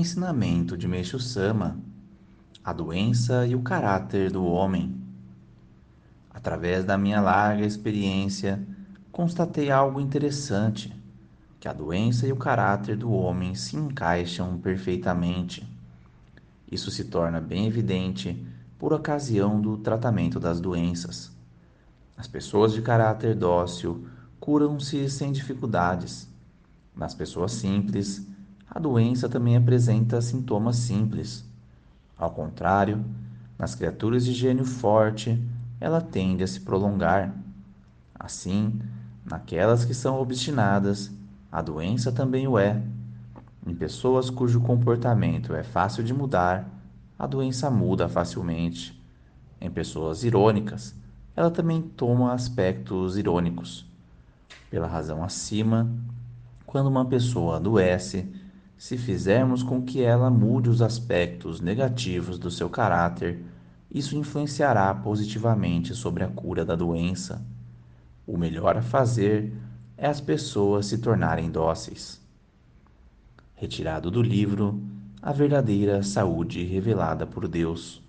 Ensinamento de Meixo Sama: A doença e o caráter do homem. Através da minha larga experiência, constatei algo interessante: que a doença e o caráter do homem se encaixam perfeitamente. Isso se torna bem evidente por ocasião do tratamento das doenças. As pessoas de caráter dócil curam-se sem dificuldades. Nas pessoas simples, a doença também apresenta sintomas simples. Ao contrário, nas criaturas de gênio forte, ela tende a se prolongar. Assim, naquelas que são obstinadas, a doença também o é. Em pessoas cujo comportamento é fácil de mudar, a doença muda facilmente. Em pessoas irônicas, ela também toma aspectos irônicos. Pela razão acima, quando uma pessoa adoece, se fizermos com que ela mude os aspectos negativos do seu caráter, isso influenciará positivamente sobre a cura da doença. O melhor a fazer é as pessoas se tornarem dóceis. Retirado do livro A Verdadeira Saúde Revelada por Deus.